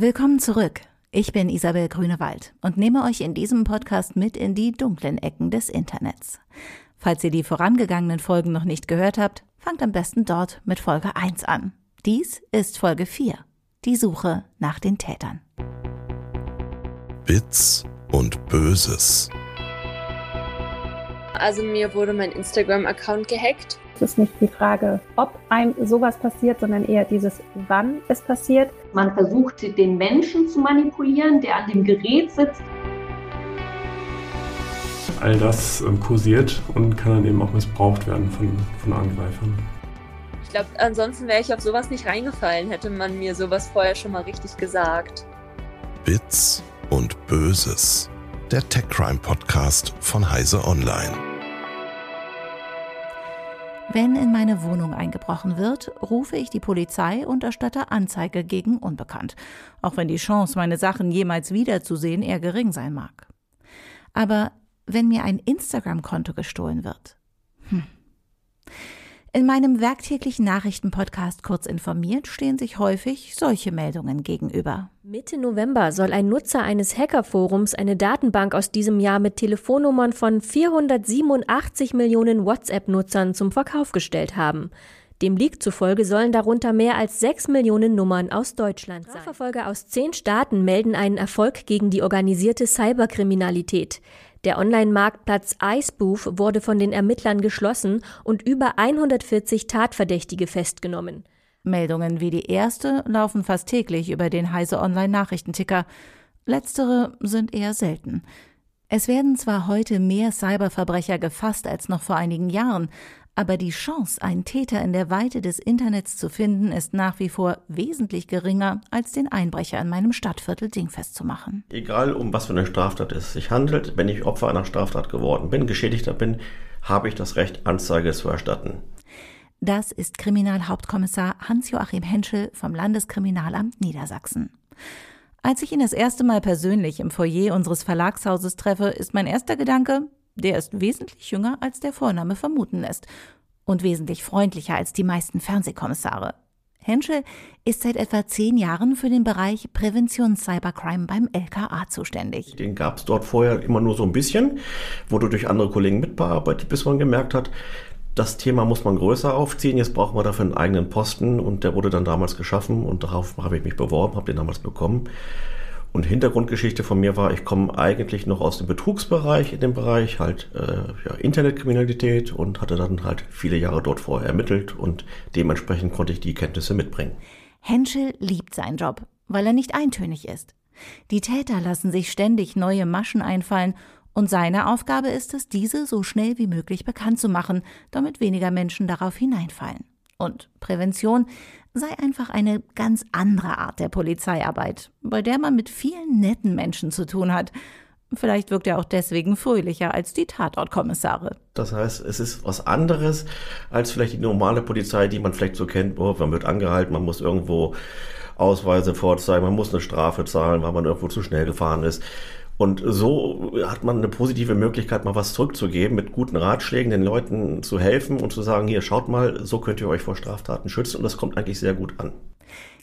Willkommen zurück. Ich bin Isabel Grünewald und nehme euch in diesem Podcast mit in die dunklen Ecken des Internets. Falls ihr die vorangegangenen Folgen noch nicht gehört habt, fangt am besten dort mit Folge 1 an. Dies ist Folge 4. Die Suche nach den Tätern. Bits und Böses. Also mir wurde mein Instagram-Account gehackt. Es ist nicht die Frage, ob einem sowas passiert, sondern eher dieses, wann es passiert. Man versucht, den Menschen zu manipulieren, der an dem Gerät sitzt. All das ähm, kursiert und kann dann eben auch missbraucht werden von, von Angreifern. Ich glaube, ansonsten wäre ich auf sowas nicht reingefallen, hätte man mir sowas vorher schon mal richtig gesagt. Bits und Böses. Der Tech Crime Podcast von Heise Online. Wenn in meine Wohnung eingebrochen wird, rufe ich die Polizei und erstatte Anzeige gegen Unbekannt, auch wenn die Chance, meine Sachen jemals wiederzusehen, eher gering sein mag. Aber wenn mir ein Instagram-Konto gestohlen wird, hm. In meinem werktäglichen Nachrichtenpodcast Kurz informiert stehen sich häufig solche Meldungen gegenüber. Mitte November soll ein Nutzer eines Hackerforums eine Datenbank aus diesem Jahr mit Telefonnummern von 487 Millionen WhatsApp-Nutzern zum Verkauf gestellt haben. Dem Leak zufolge sollen darunter mehr als 6 Millionen Nummern aus Deutschland sein. Strafverfolger aus zehn Staaten melden einen Erfolg gegen die organisierte Cyberkriminalität. Der Online-Marktplatz iSpoof wurde von den Ermittlern geschlossen und über 140 Tatverdächtige festgenommen. Meldungen wie die erste laufen fast täglich über den Heise Online Nachrichtenticker. Letztere sind eher selten. Es werden zwar heute mehr Cyberverbrecher gefasst als noch vor einigen Jahren, aber die Chance, einen Täter in der Weite des Internets zu finden, ist nach wie vor wesentlich geringer, als den Einbrecher in meinem Stadtviertel dingfest zu machen. Egal, um was für eine Straftat es sich handelt, wenn ich Opfer einer Straftat geworden bin, Geschädigter bin, habe ich das Recht, Anzeige zu erstatten. Das ist Kriminalhauptkommissar Hans-Joachim Henschel vom Landeskriminalamt Niedersachsen. Als ich ihn das erste Mal persönlich im Foyer unseres Verlagshauses treffe, ist mein erster Gedanke, der ist wesentlich jünger, als der Vorname vermuten lässt und wesentlich freundlicher als die meisten Fernsehkommissare. Henschel ist seit etwa zehn Jahren für den Bereich Prävention Cybercrime beim LKA zuständig. Den gab es dort vorher immer nur so ein bisschen, wurde durch andere Kollegen mitbearbeitet, bis man gemerkt hat, das Thema muss man größer aufziehen. Jetzt brauchen wir dafür einen eigenen Posten und der wurde dann damals geschaffen und darauf habe ich mich beworben, habe den damals bekommen. Und Hintergrundgeschichte von mir war, ich komme eigentlich noch aus dem Betrugsbereich, in dem Bereich halt äh, ja, Internetkriminalität und hatte dann halt viele Jahre dort vorher ermittelt und dementsprechend konnte ich die Kenntnisse mitbringen. Henschel liebt seinen Job, weil er nicht eintönig ist. Die Täter lassen sich ständig neue Maschen einfallen und seine Aufgabe ist es, diese so schnell wie möglich bekannt zu machen, damit weniger Menschen darauf hineinfallen. Und Prävention sei einfach eine ganz andere Art der Polizeiarbeit, bei der man mit vielen netten Menschen zu tun hat. Vielleicht wirkt er auch deswegen fröhlicher als die Tatortkommissare. Das heißt, es ist was anderes als vielleicht die normale Polizei, die man vielleicht so kennt. Oh, man wird angehalten, man muss irgendwo Ausweise vorzeigen, man muss eine Strafe zahlen, weil man irgendwo zu schnell gefahren ist. Und so hat man eine positive Möglichkeit, mal was zurückzugeben, mit guten Ratschlägen den Leuten zu helfen und zu sagen, hier schaut mal, so könnt ihr euch vor Straftaten schützen. Und das kommt eigentlich sehr gut an.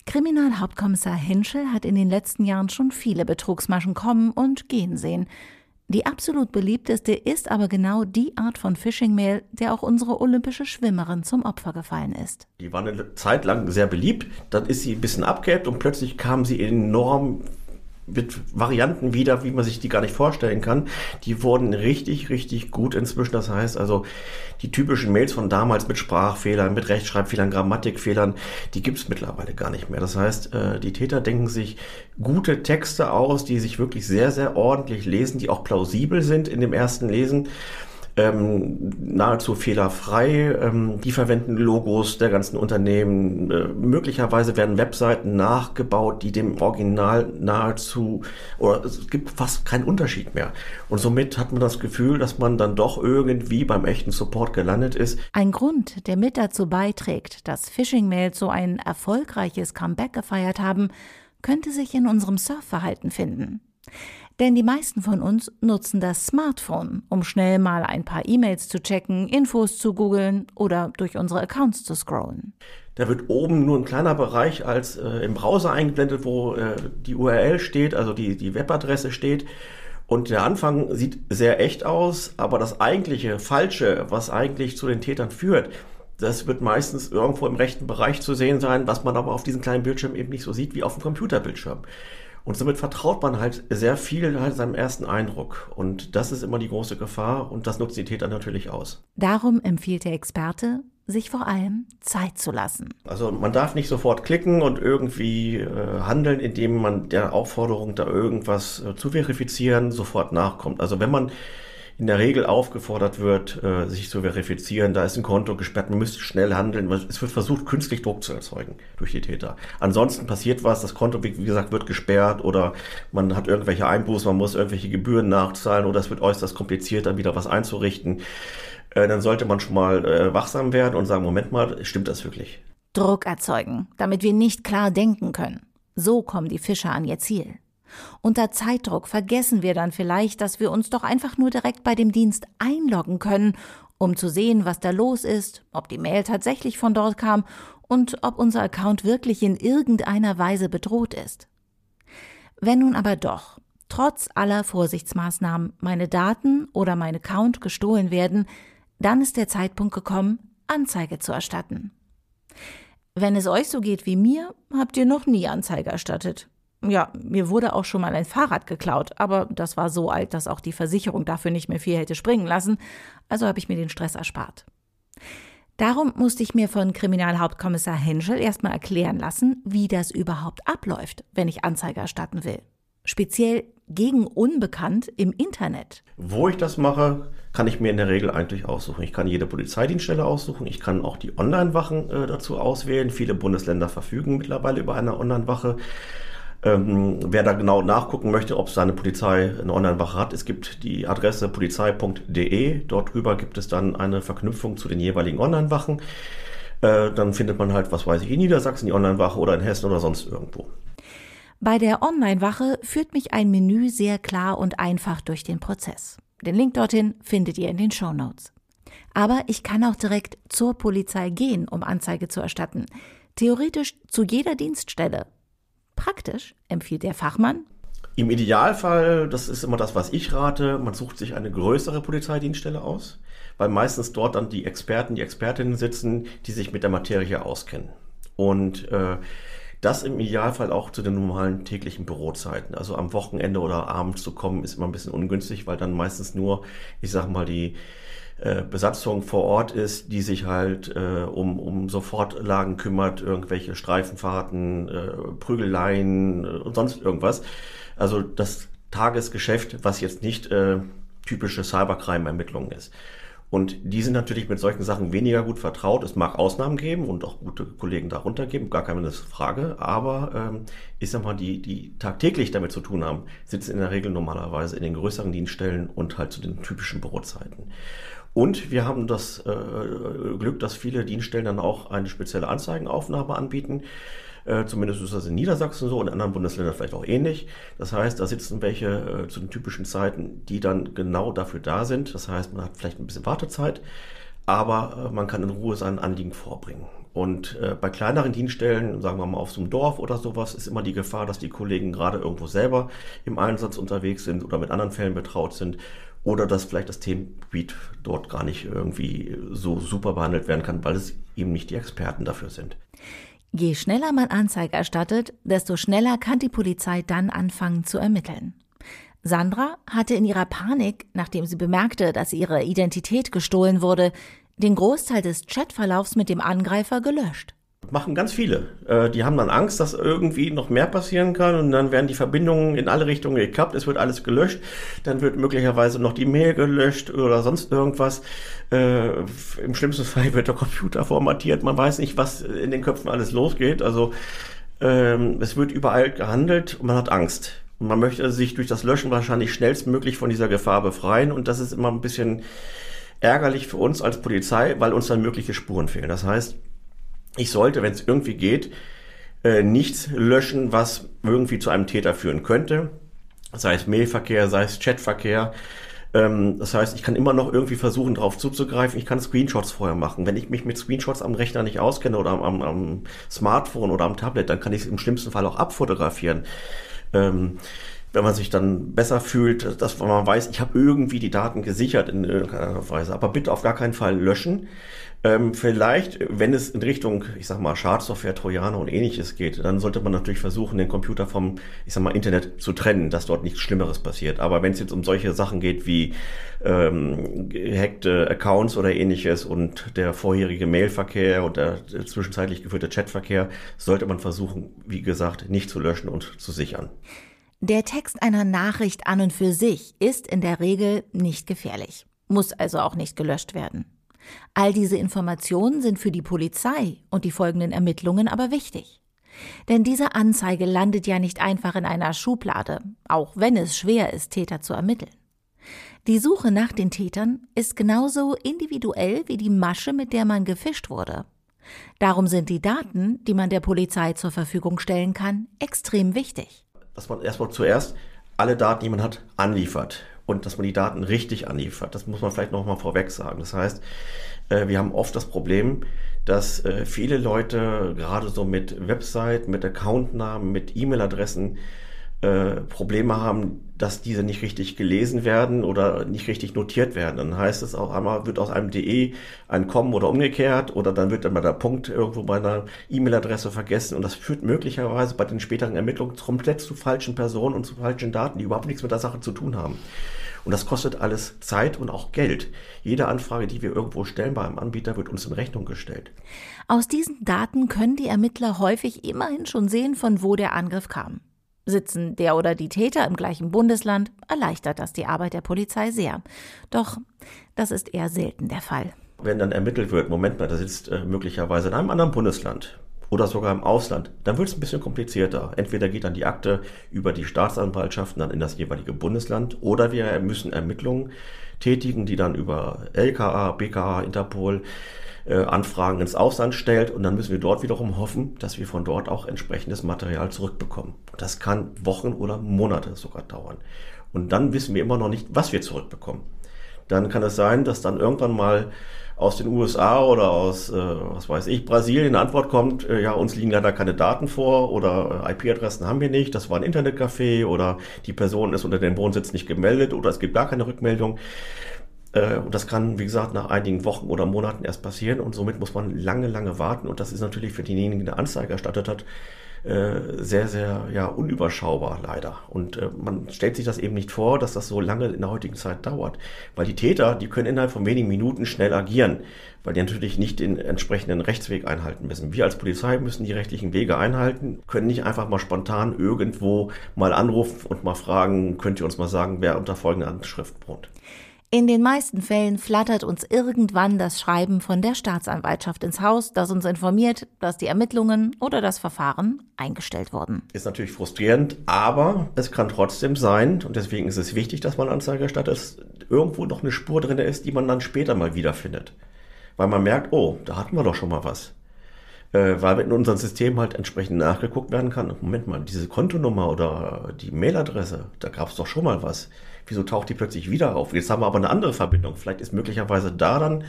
Kriminalhauptkommissar Henschel hat in den letzten Jahren schon viele Betrugsmaschen kommen und gehen sehen. Die absolut beliebteste ist aber genau die Art von Phishing-Mail, der auch unsere olympische Schwimmerin zum Opfer gefallen ist. Die war eine Zeit lang sehr beliebt, dann ist sie ein bisschen abgehebt und plötzlich kam sie enorm mit Varianten wieder, wie man sich die gar nicht vorstellen kann. Die wurden richtig, richtig gut inzwischen. Das heißt also, die typischen Mails von damals mit Sprachfehlern, mit Rechtschreibfehlern, Grammatikfehlern, die gibt's mittlerweile gar nicht mehr. Das heißt, äh, die Täter denken sich gute Texte aus, die sich wirklich sehr, sehr ordentlich lesen, die auch plausibel sind in dem ersten Lesen ähm, nahezu fehlerfrei. Ähm, die verwenden Logos der ganzen Unternehmen. Äh, möglicherweise werden Webseiten nachgebaut, die dem Original nahezu oder es gibt fast keinen Unterschied mehr. Und somit hat man das Gefühl, dass man dann doch irgendwie beim echten Support gelandet ist. Ein Grund, der mit dazu beiträgt, dass Phishing-Mails so ein erfolgreiches Comeback gefeiert haben, könnte sich in unserem Surfverhalten finden. Denn die meisten von uns nutzen das Smartphone, um schnell mal ein paar E-Mails zu checken, Infos zu googeln oder durch unsere Accounts zu scrollen. Da wird oben nur ein kleiner Bereich als äh, im Browser eingeblendet, wo äh, die URL steht, also die, die Webadresse steht. Und der Anfang sieht sehr echt aus, aber das eigentliche Falsche, was eigentlich zu den Tätern führt, das wird meistens irgendwo im rechten Bereich zu sehen sein, was man aber auf diesem kleinen Bildschirm eben nicht so sieht wie auf dem Computerbildschirm. Und somit vertraut man halt sehr viel halt seinem ersten Eindruck. Und das ist immer die große Gefahr und das nutzen die Täter natürlich aus. Darum empfiehlt der Experte, sich vor allem Zeit zu lassen. Also man darf nicht sofort klicken und irgendwie äh, handeln, indem man der Aufforderung, da irgendwas äh, zu verifizieren, sofort nachkommt. Also wenn man in der Regel aufgefordert wird, äh, sich zu verifizieren. Da ist ein Konto gesperrt, man müsste schnell handeln. Es wird versucht, künstlich Druck zu erzeugen durch die Täter. Ansonsten passiert was, das Konto, wie gesagt, wird gesperrt oder man hat irgendwelche Einbußen, man muss irgendwelche Gebühren nachzahlen oder es wird äußerst kompliziert, dann wieder was einzurichten. Äh, dann sollte man schon mal äh, wachsam werden und sagen, Moment mal, stimmt das wirklich? Druck erzeugen, damit wir nicht klar denken können. So kommen die Fischer an ihr Ziel. Unter Zeitdruck vergessen wir dann vielleicht, dass wir uns doch einfach nur direkt bei dem Dienst einloggen können, um zu sehen, was da los ist, ob die Mail tatsächlich von dort kam und ob unser Account wirklich in irgendeiner Weise bedroht ist. Wenn nun aber doch, trotz aller Vorsichtsmaßnahmen, meine Daten oder mein Account gestohlen werden, dann ist der Zeitpunkt gekommen, Anzeige zu erstatten. Wenn es euch so geht wie mir, habt ihr noch nie Anzeige erstattet. Ja, mir wurde auch schon mal ein Fahrrad geklaut, aber das war so alt, dass auch die Versicherung dafür nicht mehr viel hätte springen lassen, also habe ich mir den Stress erspart. Darum musste ich mir von Kriminalhauptkommissar Henschel erstmal erklären lassen, wie das überhaupt abläuft, wenn ich Anzeige erstatten will. Speziell gegen Unbekannt im Internet. Wo ich das mache, kann ich mir in der Regel eigentlich aussuchen. Ich kann jede Polizeidienststelle aussuchen. Ich kann auch die Online-Wachen äh, dazu auswählen. Viele Bundesländer verfügen mittlerweile über eine Online-Wache. Ähm, wer da genau nachgucken möchte, ob seine Polizei eine Online-Wache hat, es gibt die Adresse polizei.de. Dort drüber gibt es dann eine Verknüpfung zu den jeweiligen Online-Wachen. Äh, dann findet man halt, was weiß ich, in Niedersachsen die Online-Wache oder in Hessen oder sonst irgendwo. Bei der Online-Wache führt mich ein Menü sehr klar und einfach durch den Prozess. Den Link dorthin findet ihr in den Show Notes. Aber ich kann auch direkt zur Polizei gehen, um Anzeige zu erstatten. Theoretisch zu jeder Dienststelle, Praktisch, empfiehlt der Fachmann. Im Idealfall, das ist immer das, was ich rate, man sucht sich eine größere Polizeidienststelle aus, weil meistens dort dann die Experten, die Expertinnen sitzen, die sich mit der Materie auskennen. Und äh, das im Idealfall auch zu den normalen täglichen Bürozeiten. Also am Wochenende oder abends zu kommen, ist immer ein bisschen ungünstig, weil dann meistens nur, ich sag mal, die äh, Besatzung vor Ort ist, die sich halt äh, um, um Sofortlagen kümmert, irgendwelche Streifenfahrten, äh, Prügeleien äh, und sonst irgendwas. Also das Tagesgeschäft, was jetzt nicht äh, typische Cybercrime-Ermittlungen ist. Und die sind natürlich mit solchen Sachen weniger gut vertraut. Es mag Ausnahmen geben und auch gute Kollegen darunter geben, gar keine Frage. Aber ähm, ich sag mal, die, die tagtäglich damit zu tun haben, sitzen in der Regel normalerweise in den größeren Dienststellen und halt zu den typischen Bürozeiten. Und wir haben das äh, Glück, dass viele Dienststellen dann auch eine spezielle Anzeigenaufnahme anbieten. Äh, zumindest ist das in Niedersachsen so, in anderen Bundesländern vielleicht auch ähnlich. Das heißt, da sitzen welche äh, zu den typischen Zeiten, die dann genau dafür da sind. Das heißt, man hat vielleicht ein bisschen Wartezeit, aber äh, man kann in Ruhe sein Anliegen vorbringen. Und äh, bei kleineren Dienststellen, sagen wir mal auf so einem Dorf oder sowas, ist immer die Gefahr, dass die Kollegen gerade irgendwo selber im Einsatz unterwegs sind oder mit anderen Fällen betraut sind oder dass vielleicht das Themengebiet dort gar nicht irgendwie so super behandelt werden kann, weil es eben nicht die Experten dafür sind. Je schneller man Anzeige erstattet, desto schneller kann die Polizei dann anfangen zu ermitteln. Sandra hatte in ihrer Panik, nachdem sie bemerkte, dass ihre Identität gestohlen wurde, den Großteil des Chatverlaufs mit dem Angreifer gelöscht. Machen ganz viele. Äh, die haben dann Angst, dass irgendwie noch mehr passieren kann und dann werden die Verbindungen in alle Richtungen gekappt, es wird alles gelöscht, dann wird möglicherweise noch die Mail gelöscht oder sonst irgendwas. Äh, Im schlimmsten Fall wird der Computer formatiert, man weiß nicht, was in den Köpfen alles losgeht. Also ähm, es wird überall gehandelt und man hat Angst. Und man möchte sich durch das Löschen wahrscheinlich schnellstmöglich von dieser Gefahr befreien und das ist immer ein bisschen ärgerlich für uns als Polizei, weil uns dann mögliche Spuren fehlen. Das heißt, ich sollte, wenn es irgendwie geht, äh, nichts löschen, was irgendwie zu einem Täter führen könnte. sei es Mailverkehr, sei es Chatverkehr. Ähm, das heißt, ich kann immer noch irgendwie versuchen, darauf zuzugreifen. Ich kann Screenshots vorher machen. Wenn ich mich mit Screenshots am Rechner nicht auskenne oder am, am, am Smartphone oder am Tablet, dann kann ich es im schlimmsten Fall auch abfotografieren. Ähm, wenn man sich dann besser fühlt, dass man weiß, ich habe irgendwie die Daten gesichert in irgendeiner Weise. Aber bitte auf gar keinen Fall löschen. Ähm, vielleicht, wenn es in Richtung, ich sag mal, Schadsoftware, Trojaner und ähnliches geht, dann sollte man natürlich versuchen, den Computer vom, ich sag mal, Internet zu trennen, dass dort nichts Schlimmeres passiert. Aber wenn es jetzt um solche Sachen geht wie ähm, gehackte Accounts oder ähnliches und der vorherige Mailverkehr und der zwischenzeitlich geführte Chatverkehr, sollte man versuchen, wie gesagt, nicht zu löschen und zu sichern. Der Text einer Nachricht an und für sich ist in der Regel nicht gefährlich, muss also auch nicht gelöscht werden. All diese Informationen sind für die Polizei und die folgenden Ermittlungen aber wichtig. Denn diese Anzeige landet ja nicht einfach in einer Schublade, auch wenn es schwer ist, Täter zu ermitteln. Die Suche nach den Tätern ist genauso individuell wie die Masche, mit der man gefischt wurde. Darum sind die Daten, die man der Polizei zur Verfügung stellen kann, extrem wichtig dass man erstmal zuerst alle Daten, die man hat, anliefert und dass man die Daten richtig anliefert. Das muss man vielleicht nochmal vorweg sagen. Das heißt, äh, wir haben oft das Problem, dass äh, viele Leute gerade so mit Website, mit Accountnamen, mit E-Mail-Adressen äh, Probleme haben, dass diese nicht richtig gelesen werden oder nicht richtig notiert werden. Dann heißt es auch einmal, wird aus einem DE ein kommen oder umgekehrt oder dann wird dann mal der Punkt irgendwo bei einer E-Mail-Adresse vergessen und das führt möglicherweise bei den späteren Ermittlungen komplett zu falschen Personen und zu falschen Daten, die überhaupt nichts mit der Sache zu tun haben. Und das kostet alles Zeit und auch Geld. Jede Anfrage, die wir irgendwo stellen bei einem Anbieter, wird uns in Rechnung gestellt. Aus diesen Daten können die Ermittler häufig immerhin schon sehen, von wo der Angriff kam. Sitzen der oder die Täter im gleichen Bundesland, erleichtert das die Arbeit der Polizei sehr. Doch das ist eher selten der Fall. Wenn dann ermittelt wird, Moment mal, der sitzt äh, möglicherweise in einem anderen Bundesland oder sogar im Ausland, dann wird es ein bisschen komplizierter. Entweder geht dann die Akte über die Staatsanwaltschaften dann in das jeweilige Bundesland oder wir müssen Ermittlungen tätigen, die dann über LKA, BKA, Interpol äh, Anfragen ins Ausland stellt und dann müssen wir dort wiederum hoffen, dass wir von dort auch entsprechendes Material zurückbekommen. Das kann Wochen oder Monate sogar dauern. Und dann wissen wir immer noch nicht, was wir zurückbekommen. Dann kann es sein, dass dann irgendwann mal aus den USA oder aus, äh, was weiß ich, Brasilien eine Antwort kommt, äh, ja, uns liegen leider keine Daten vor oder äh, IP-Adressen haben wir nicht, das war ein Internetcafé oder die Person ist unter dem Wohnsitz nicht gemeldet oder es gibt gar keine Rückmeldung. Äh, und das kann, wie gesagt, nach einigen Wochen oder Monaten erst passieren und somit muss man lange, lange warten. Und das ist natürlich für denjenigen, der Anzeige erstattet hat, äh, sehr, sehr ja, unüberschaubar leider. Und äh, man stellt sich das eben nicht vor, dass das so lange in der heutigen Zeit dauert. Weil die Täter, die können innerhalb von wenigen Minuten schnell agieren, weil die natürlich nicht den entsprechenden Rechtsweg einhalten müssen. Wir als Polizei müssen die rechtlichen Wege einhalten, können nicht einfach mal spontan irgendwo mal anrufen und mal fragen, könnt ihr uns mal sagen, wer unter folgender Anschrift wohnt. In den meisten Fällen flattert uns irgendwann das Schreiben von der Staatsanwaltschaft ins Haus, das uns informiert, dass die Ermittlungen oder das Verfahren eingestellt wurden. Ist natürlich frustrierend, aber es kann trotzdem sein, und deswegen ist es wichtig, dass man Anzeige erstattet, dass irgendwo noch eine Spur drin ist, die man dann später mal wiederfindet. Weil man merkt, oh, da hatten wir doch schon mal was äh, weil in unserem System halt entsprechend nachgeguckt werden kann. Moment mal, diese Kontonummer oder die Mailadresse, da gab es doch schon mal was. Wieso taucht die plötzlich wieder auf? Jetzt haben wir aber eine andere Verbindung. Vielleicht ist möglicherweise da dann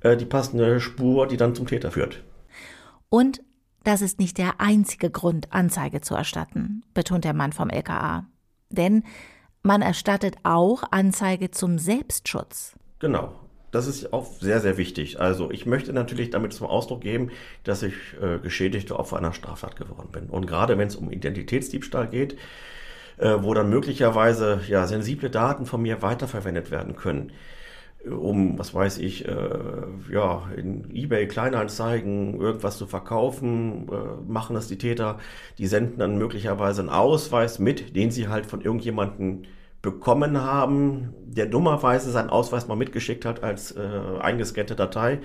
äh, die passende Spur, die dann zum Täter führt. Und das ist nicht der einzige Grund, Anzeige zu erstatten, betont der Mann vom LKA. Denn man erstattet auch Anzeige zum Selbstschutz. Genau. Das ist auch sehr, sehr wichtig. Also ich möchte natürlich damit zum Ausdruck geben, dass ich äh, geschädigte Opfer einer Straftat geworden bin. Und gerade wenn es um Identitätsdiebstahl geht, äh, wo dann möglicherweise ja sensible Daten von mir weiterverwendet werden können, um, was weiß ich, äh, ja, in eBay Kleinanzeigen irgendwas zu verkaufen, äh, machen das die Täter, die senden dann möglicherweise einen Ausweis mit, den sie halt von irgendjemanden bekommen haben, der dummerweise seinen Ausweis mal mitgeschickt hat als äh, eingescannte Datei,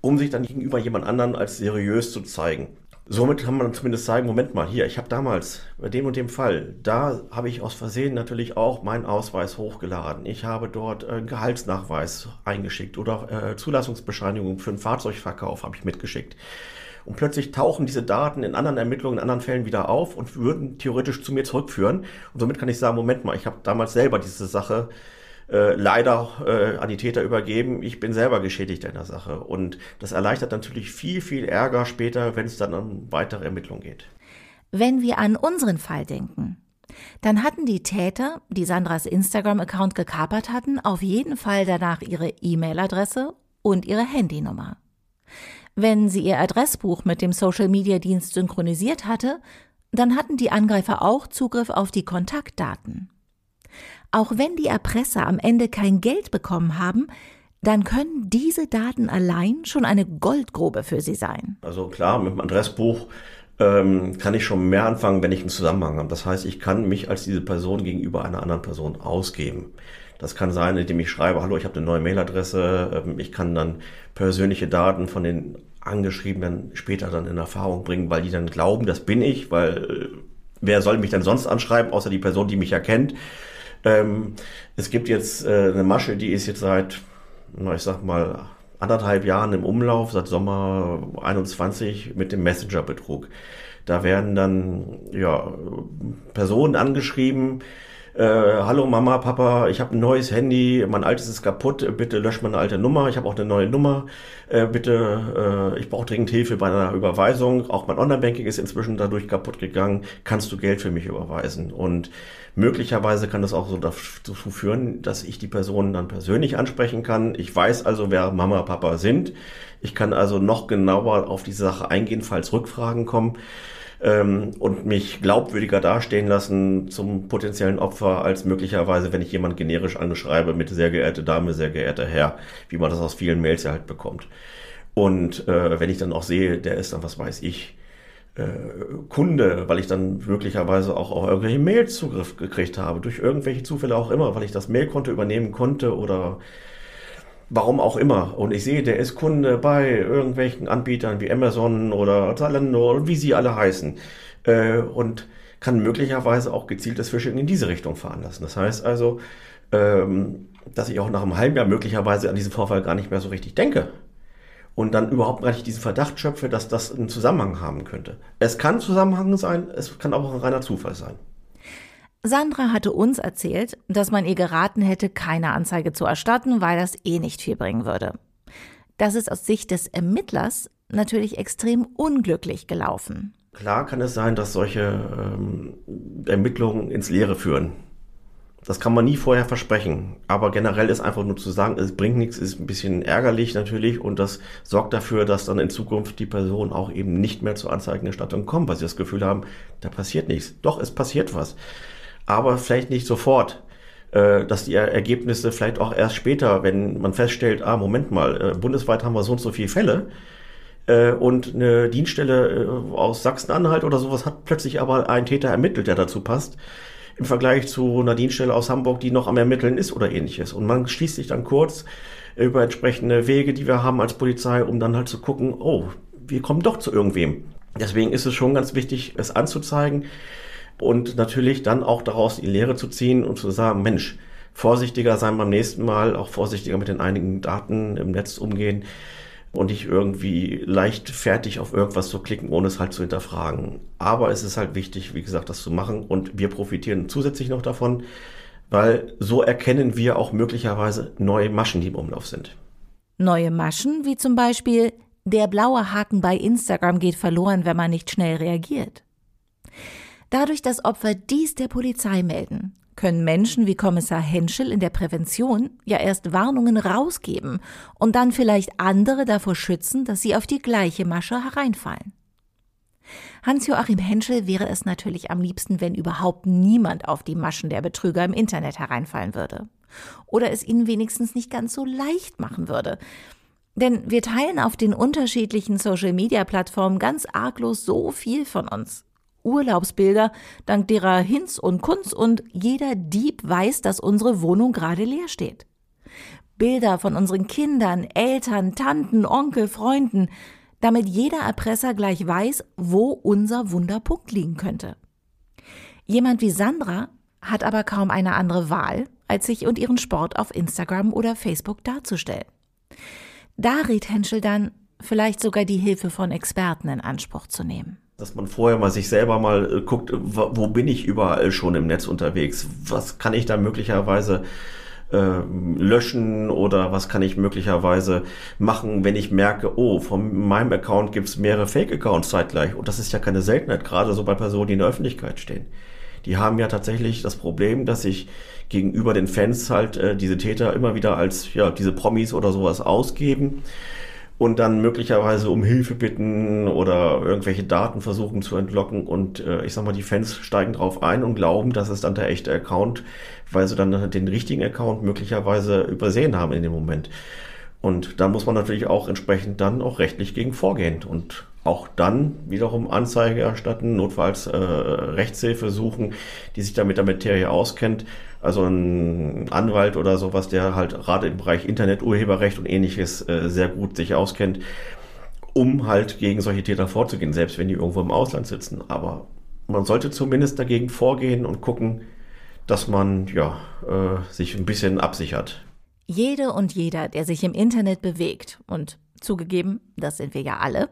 um sich dann gegenüber jemand anderen als seriös zu zeigen. Somit kann man zumindest sagen, Moment mal, hier, ich habe damals bei dem und dem Fall, da habe ich aus Versehen natürlich auch meinen Ausweis hochgeladen. Ich habe dort einen Gehaltsnachweis eingeschickt oder äh, Zulassungsbescheinigung für einen Fahrzeugverkauf habe ich mitgeschickt. und plötzlich tauchen diese Daten in anderen Ermittlungen, in anderen Fällen wieder auf und würden theoretisch zu mir zurückführen. Und somit kann ich sagen, Moment mal, ich habe damals selber diese Sache äh, leider äh, an die Täter übergeben. Ich bin selber geschädigt in der Sache. Und das erleichtert natürlich viel, viel Ärger später, wenn es dann um weitere Ermittlungen geht. Wenn wir an unseren Fall denken, dann hatten die Täter, die Sandras Instagram-Account gekapert hatten, auf jeden Fall danach ihre E-Mail-Adresse und ihre Handynummer. Wenn sie ihr Adressbuch mit dem Social-Media-Dienst synchronisiert hatte, dann hatten die Angreifer auch Zugriff auf die Kontaktdaten. Auch wenn die Erpresser am Ende kein Geld bekommen haben, dann können diese Daten allein schon eine Goldgrube für sie sein. Also klar, mit dem Adressbuch ähm, kann ich schon mehr anfangen, wenn ich einen Zusammenhang habe. Das heißt, ich kann mich als diese Person gegenüber einer anderen Person ausgeben. Das kann sein, indem ich schreibe, hallo, ich habe eine neue Mailadresse. Ähm, ich kann dann persönliche Daten von den Angeschriebenen später dann in Erfahrung bringen, weil die dann glauben, das bin ich, weil äh, wer soll mich denn sonst anschreiben, außer die Person, die mich erkennt. Ähm, es gibt jetzt äh, eine Masche, die ist jetzt seit, ich sag mal, anderthalb Jahren im Umlauf, seit Sommer 21 mit dem Messenger-Betrug. Da werden dann ja, Personen angeschrieben, äh, hallo Mama, Papa, ich habe ein neues Handy, mein altes ist kaputt, bitte lösch meine alte Nummer, ich habe auch eine neue Nummer, äh, bitte, äh, ich brauche dringend Hilfe bei einer Überweisung, auch mein Online-Banking ist inzwischen dadurch kaputt gegangen, kannst du Geld für mich überweisen? Und möglicherweise kann das auch so dazu führen, dass ich die Personen dann persönlich ansprechen kann. Ich weiß also, wer Mama, Papa sind. Ich kann also noch genauer auf diese Sache eingehen, falls Rückfragen kommen ähm, und mich glaubwürdiger dastehen lassen zum potenziellen Opfer, als möglicherweise, wenn ich jemand generisch angeschreibe mit sehr geehrte Dame, sehr geehrter Herr, wie man das aus vielen Mails ja halt bekommt. Und äh, wenn ich dann auch sehe, der ist dann, was weiß ich, äh, Kunde, weil ich dann möglicherweise auch auf irgendwelche Mails Zugriff gekriegt habe, durch irgendwelche Zufälle auch immer, weil ich das Mailkonto übernehmen konnte oder Warum auch immer. Und ich sehe, der ist Kunde bei irgendwelchen Anbietern wie Amazon oder Zalando und wie sie alle heißen. Äh, und kann möglicherweise auch gezieltes Phishing in diese Richtung fahren lassen. Das heißt also, ähm, dass ich auch nach einem halben Jahr möglicherweise an diesen Vorfall gar nicht mehr so richtig denke. Und dann überhaupt gar nicht diesen Verdacht schöpfe, dass das einen Zusammenhang haben könnte. Es kann Zusammenhang sein, es kann auch ein reiner Zufall sein. Sandra hatte uns erzählt, dass man ihr geraten hätte, keine Anzeige zu erstatten, weil das eh nicht viel bringen würde. Das ist aus Sicht des Ermittlers natürlich extrem unglücklich gelaufen. Klar kann es sein, dass solche ähm, Ermittlungen ins Leere führen. Das kann man nie vorher versprechen. Aber generell ist einfach nur zu sagen, es bringt nichts, ist ein bisschen ärgerlich natürlich und das sorgt dafür, dass dann in Zukunft die Personen auch eben nicht mehr zur Anzeigenerstattung kommen, weil sie das Gefühl haben, da passiert nichts. Doch, es passiert was aber vielleicht nicht sofort. Äh, dass die Ergebnisse vielleicht auch erst später, wenn man feststellt, ah, Moment mal, äh, bundesweit haben wir so und so viele Fälle, äh, und eine Dienststelle aus Sachsen-Anhalt oder sowas hat plötzlich aber einen Täter ermittelt, der dazu passt, im Vergleich zu einer Dienststelle aus Hamburg, die noch am Ermitteln ist oder ähnliches. Und man schließt sich dann kurz über entsprechende Wege, die wir haben als Polizei, um dann halt zu gucken, oh, wir kommen doch zu irgendwem. Deswegen ist es schon ganz wichtig, es anzuzeigen und natürlich dann auch daraus die Lehre zu ziehen und zu sagen, Mensch, vorsichtiger sein beim nächsten Mal, auch vorsichtiger mit den einigen Daten im Netz umgehen und nicht irgendwie leicht fertig auf irgendwas zu klicken, ohne es halt zu hinterfragen. Aber es ist halt wichtig, wie gesagt, das zu machen und wir profitieren zusätzlich noch davon, weil so erkennen wir auch möglicherweise neue Maschen, die im Umlauf sind. Neue Maschen, wie zum Beispiel der blaue Haken bei Instagram geht verloren, wenn man nicht schnell reagiert. Dadurch, dass Opfer dies der Polizei melden, können Menschen wie Kommissar Henschel in der Prävention ja erst Warnungen rausgeben und dann vielleicht andere davor schützen, dass sie auf die gleiche Masche hereinfallen. Hans-Joachim Henschel wäre es natürlich am liebsten, wenn überhaupt niemand auf die Maschen der Betrüger im Internet hereinfallen würde. Oder es ihnen wenigstens nicht ganz so leicht machen würde. Denn wir teilen auf den unterschiedlichen Social-Media-Plattformen ganz arglos so viel von uns. Urlaubsbilder, dank derer Hinz und Kunz und jeder Dieb weiß, dass unsere Wohnung gerade leer steht. Bilder von unseren Kindern, Eltern, Tanten, Onkel, Freunden, damit jeder Erpresser gleich weiß, wo unser Wunderpunkt liegen könnte. Jemand wie Sandra hat aber kaum eine andere Wahl, als sich und ihren Sport auf Instagram oder Facebook darzustellen. Da rät Henschel dann, vielleicht sogar die Hilfe von Experten in Anspruch zu nehmen. Dass man vorher mal sich selber mal äh, guckt, wo bin ich überall schon im Netz unterwegs? Was kann ich da möglicherweise äh, löschen oder was kann ich möglicherweise machen, wenn ich merke, oh, von meinem Account gibt es mehrere Fake-Accounts zeitgleich. Und das ist ja keine Seltenheit, gerade so bei Personen, die in der Öffentlichkeit stehen. Die haben ja tatsächlich das Problem, dass sich gegenüber den Fans halt äh, diese Täter immer wieder als ja diese Promis oder sowas ausgeben und dann möglicherweise um Hilfe bitten oder irgendwelche Daten versuchen zu entlocken und äh, ich sag mal, die Fans steigen drauf ein und glauben, das ist dann der echte Account, weil sie dann den richtigen Account möglicherweise übersehen haben in dem Moment. Und da muss man natürlich auch entsprechend dann auch rechtlich gegen vorgehen und auch dann wiederum Anzeige erstatten, notfalls äh, Rechtshilfe suchen, die sich da mit der Materie auskennt. Also ein Anwalt oder sowas, der halt gerade im Bereich Interneturheberrecht und ähnliches äh, sehr gut sich auskennt, um halt gegen solche Täter vorzugehen, selbst wenn die irgendwo im Ausland sitzen. Aber man sollte zumindest dagegen vorgehen und gucken, dass man ja äh, sich ein bisschen absichert. Jede und jeder, der sich im Internet bewegt, und zugegeben, das sind wir ja alle,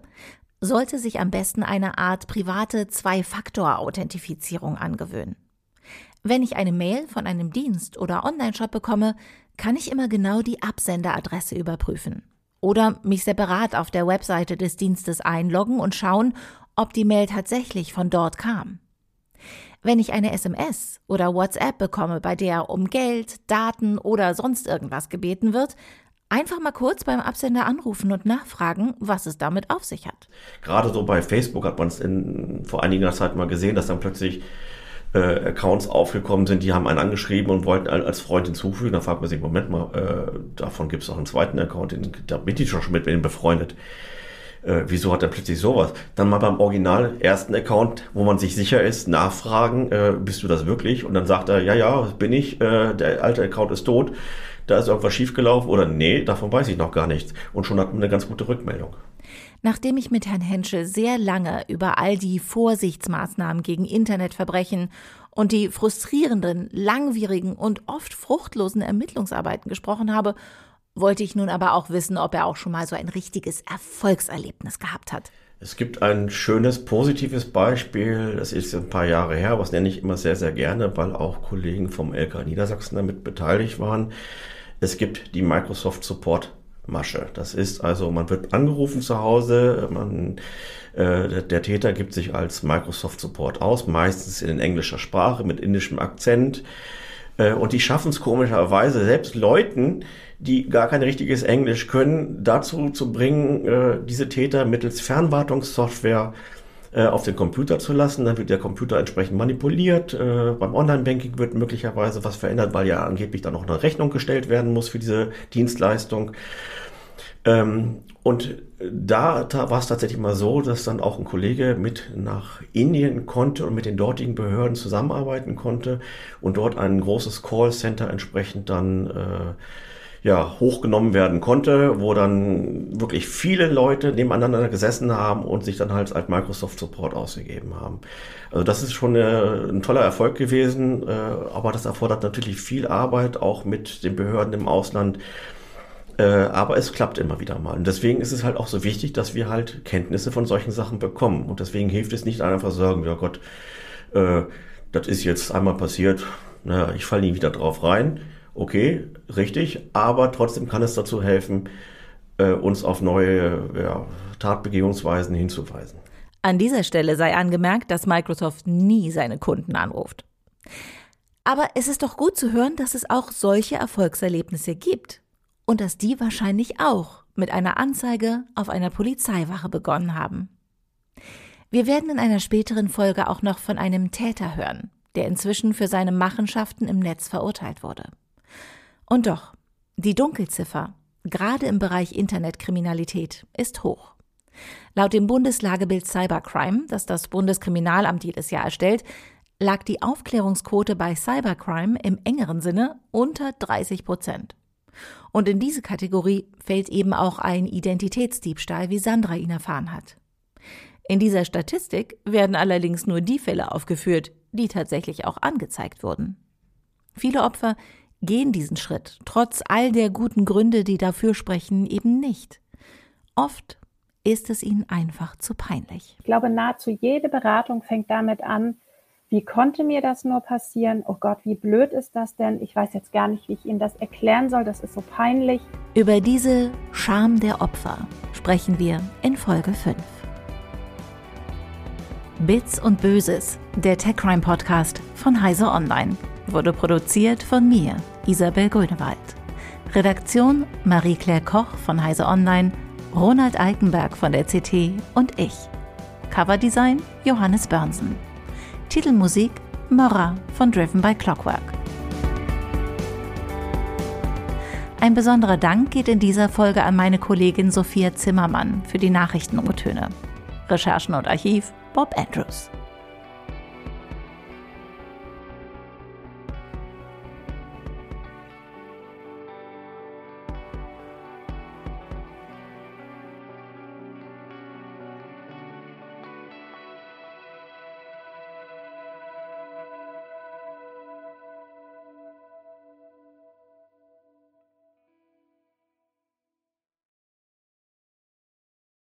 sollte sich am besten eine Art private Zwei-Faktor-Authentifizierung angewöhnen. Wenn ich eine Mail von einem Dienst oder Onlineshop bekomme, kann ich immer genau die Absenderadresse überprüfen. Oder mich separat auf der Webseite des Dienstes einloggen und schauen, ob die Mail tatsächlich von dort kam. Wenn ich eine SMS oder WhatsApp bekomme, bei der um Geld, Daten oder sonst irgendwas gebeten wird, einfach mal kurz beim Absender anrufen und nachfragen, was es damit auf sich hat. Gerade so bei Facebook hat man es vor einiger Zeit mal gesehen, dass dann plötzlich äh, Accounts aufgekommen sind, die haben einen angeschrieben und wollten einen als Freund hinzufügen. Da fragt man sich, Moment mal, äh, davon gibt es auch einen zweiten Account, den, da bin ich schon mit ihm befreundet. Äh, wieso hat er plötzlich sowas? Dann mal beim original ersten Account, wo man sich sicher ist, nachfragen, äh, bist du das wirklich? Und dann sagt er, ja, ja, bin ich, äh, der alte Account ist tot, da ist irgendwas schiefgelaufen oder nee, davon weiß ich noch gar nichts. Und schon hat man eine ganz gute Rückmeldung. Nachdem ich mit Herrn Henschel sehr lange über all die Vorsichtsmaßnahmen gegen Internetverbrechen und die frustrierenden, langwierigen und oft fruchtlosen Ermittlungsarbeiten gesprochen habe, wollte ich nun aber auch wissen, ob er auch schon mal so ein richtiges Erfolgserlebnis gehabt hat. Es gibt ein schönes, positives Beispiel, das ist ein paar Jahre her, was nenne ich immer sehr, sehr gerne, weil auch Kollegen vom LK Niedersachsen damit beteiligt waren. Es gibt die Microsoft Support Masche. Das ist also, man wird angerufen zu Hause, man, äh, der Täter gibt sich als Microsoft Support aus, meistens in englischer Sprache mit indischem Akzent. Äh, und die schaffen es komischerweise, selbst Leuten, die gar kein richtiges Englisch können, dazu zu bringen, äh, diese Täter mittels Fernwartungssoftware äh, auf den Computer zu lassen. Dann wird der Computer entsprechend manipuliert. Äh, beim Online-Banking wird möglicherweise was verändert, weil ja angeblich dann noch eine Rechnung gestellt werden muss für diese Dienstleistung. Ähm, und da, da war es tatsächlich mal so, dass dann auch ein Kollege mit nach Indien konnte und mit den dortigen Behörden zusammenarbeiten konnte und dort ein großes Callcenter entsprechend dann äh, ja, hochgenommen werden konnte, wo dann wirklich viele Leute nebeneinander gesessen haben und sich dann halt als Microsoft Support ausgegeben haben. Also das ist schon eine, ein toller Erfolg gewesen, äh, aber das erfordert natürlich viel Arbeit, auch mit den Behörden im Ausland. Äh, aber es klappt immer wieder mal. Und deswegen ist es halt auch so wichtig, dass wir halt Kenntnisse von solchen Sachen bekommen. Und deswegen hilft es nicht einfach sagen, ja Gott, äh, das ist jetzt einmal passiert, naja, ich falle nie wieder drauf rein Okay, richtig, aber trotzdem kann es dazu helfen, äh, uns auf neue ja, Tatbegehungsweisen hinzuweisen. An dieser Stelle sei angemerkt, dass Microsoft nie seine Kunden anruft. Aber es ist doch gut zu hören, dass es auch solche Erfolgserlebnisse gibt und dass die wahrscheinlich auch mit einer Anzeige auf einer Polizeiwache begonnen haben. Wir werden in einer späteren Folge auch noch von einem Täter hören, der inzwischen für seine Machenschaften im Netz verurteilt wurde. Und doch, die Dunkelziffer, gerade im Bereich Internetkriminalität, ist hoch. Laut dem Bundeslagebild Cybercrime, das das Bundeskriminalamt jedes Jahr erstellt, lag die Aufklärungsquote bei Cybercrime im engeren Sinne unter 30 Prozent. Und in diese Kategorie fällt eben auch ein Identitätsdiebstahl, wie Sandra ihn erfahren hat. In dieser Statistik werden allerdings nur die Fälle aufgeführt, die tatsächlich auch angezeigt wurden. Viele Opfer gehen diesen Schritt, trotz all der guten Gründe, die dafür sprechen, eben nicht. Oft ist es ihnen einfach zu peinlich. Ich glaube, nahezu jede Beratung fängt damit an, wie konnte mir das nur passieren? Oh Gott, wie blöd ist das denn? Ich weiß jetzt gar nicht, wie ich Ihnen das erklären soll. Das ist so peinlich. Über diese Scham der Opfer sprechen wir in Folge 5. Bits und Böses, der Tech Crime Podcast von Heise Online, wurde produziert von mir, Isabel Grünewald. Redaktion Marie-Claire Koch von Heise Online, Ronald Eikenberg von der CT und ich. Coverdesign Johannes Börnsen. Titelmusik Mora von Driven by Clockwork. Ein besonderer Dank geht in dieser Folge an meine Kollegin Sophia Zimmermann für die Nachrichtenurtöne. Recherchen und Archiv Bob Andrews.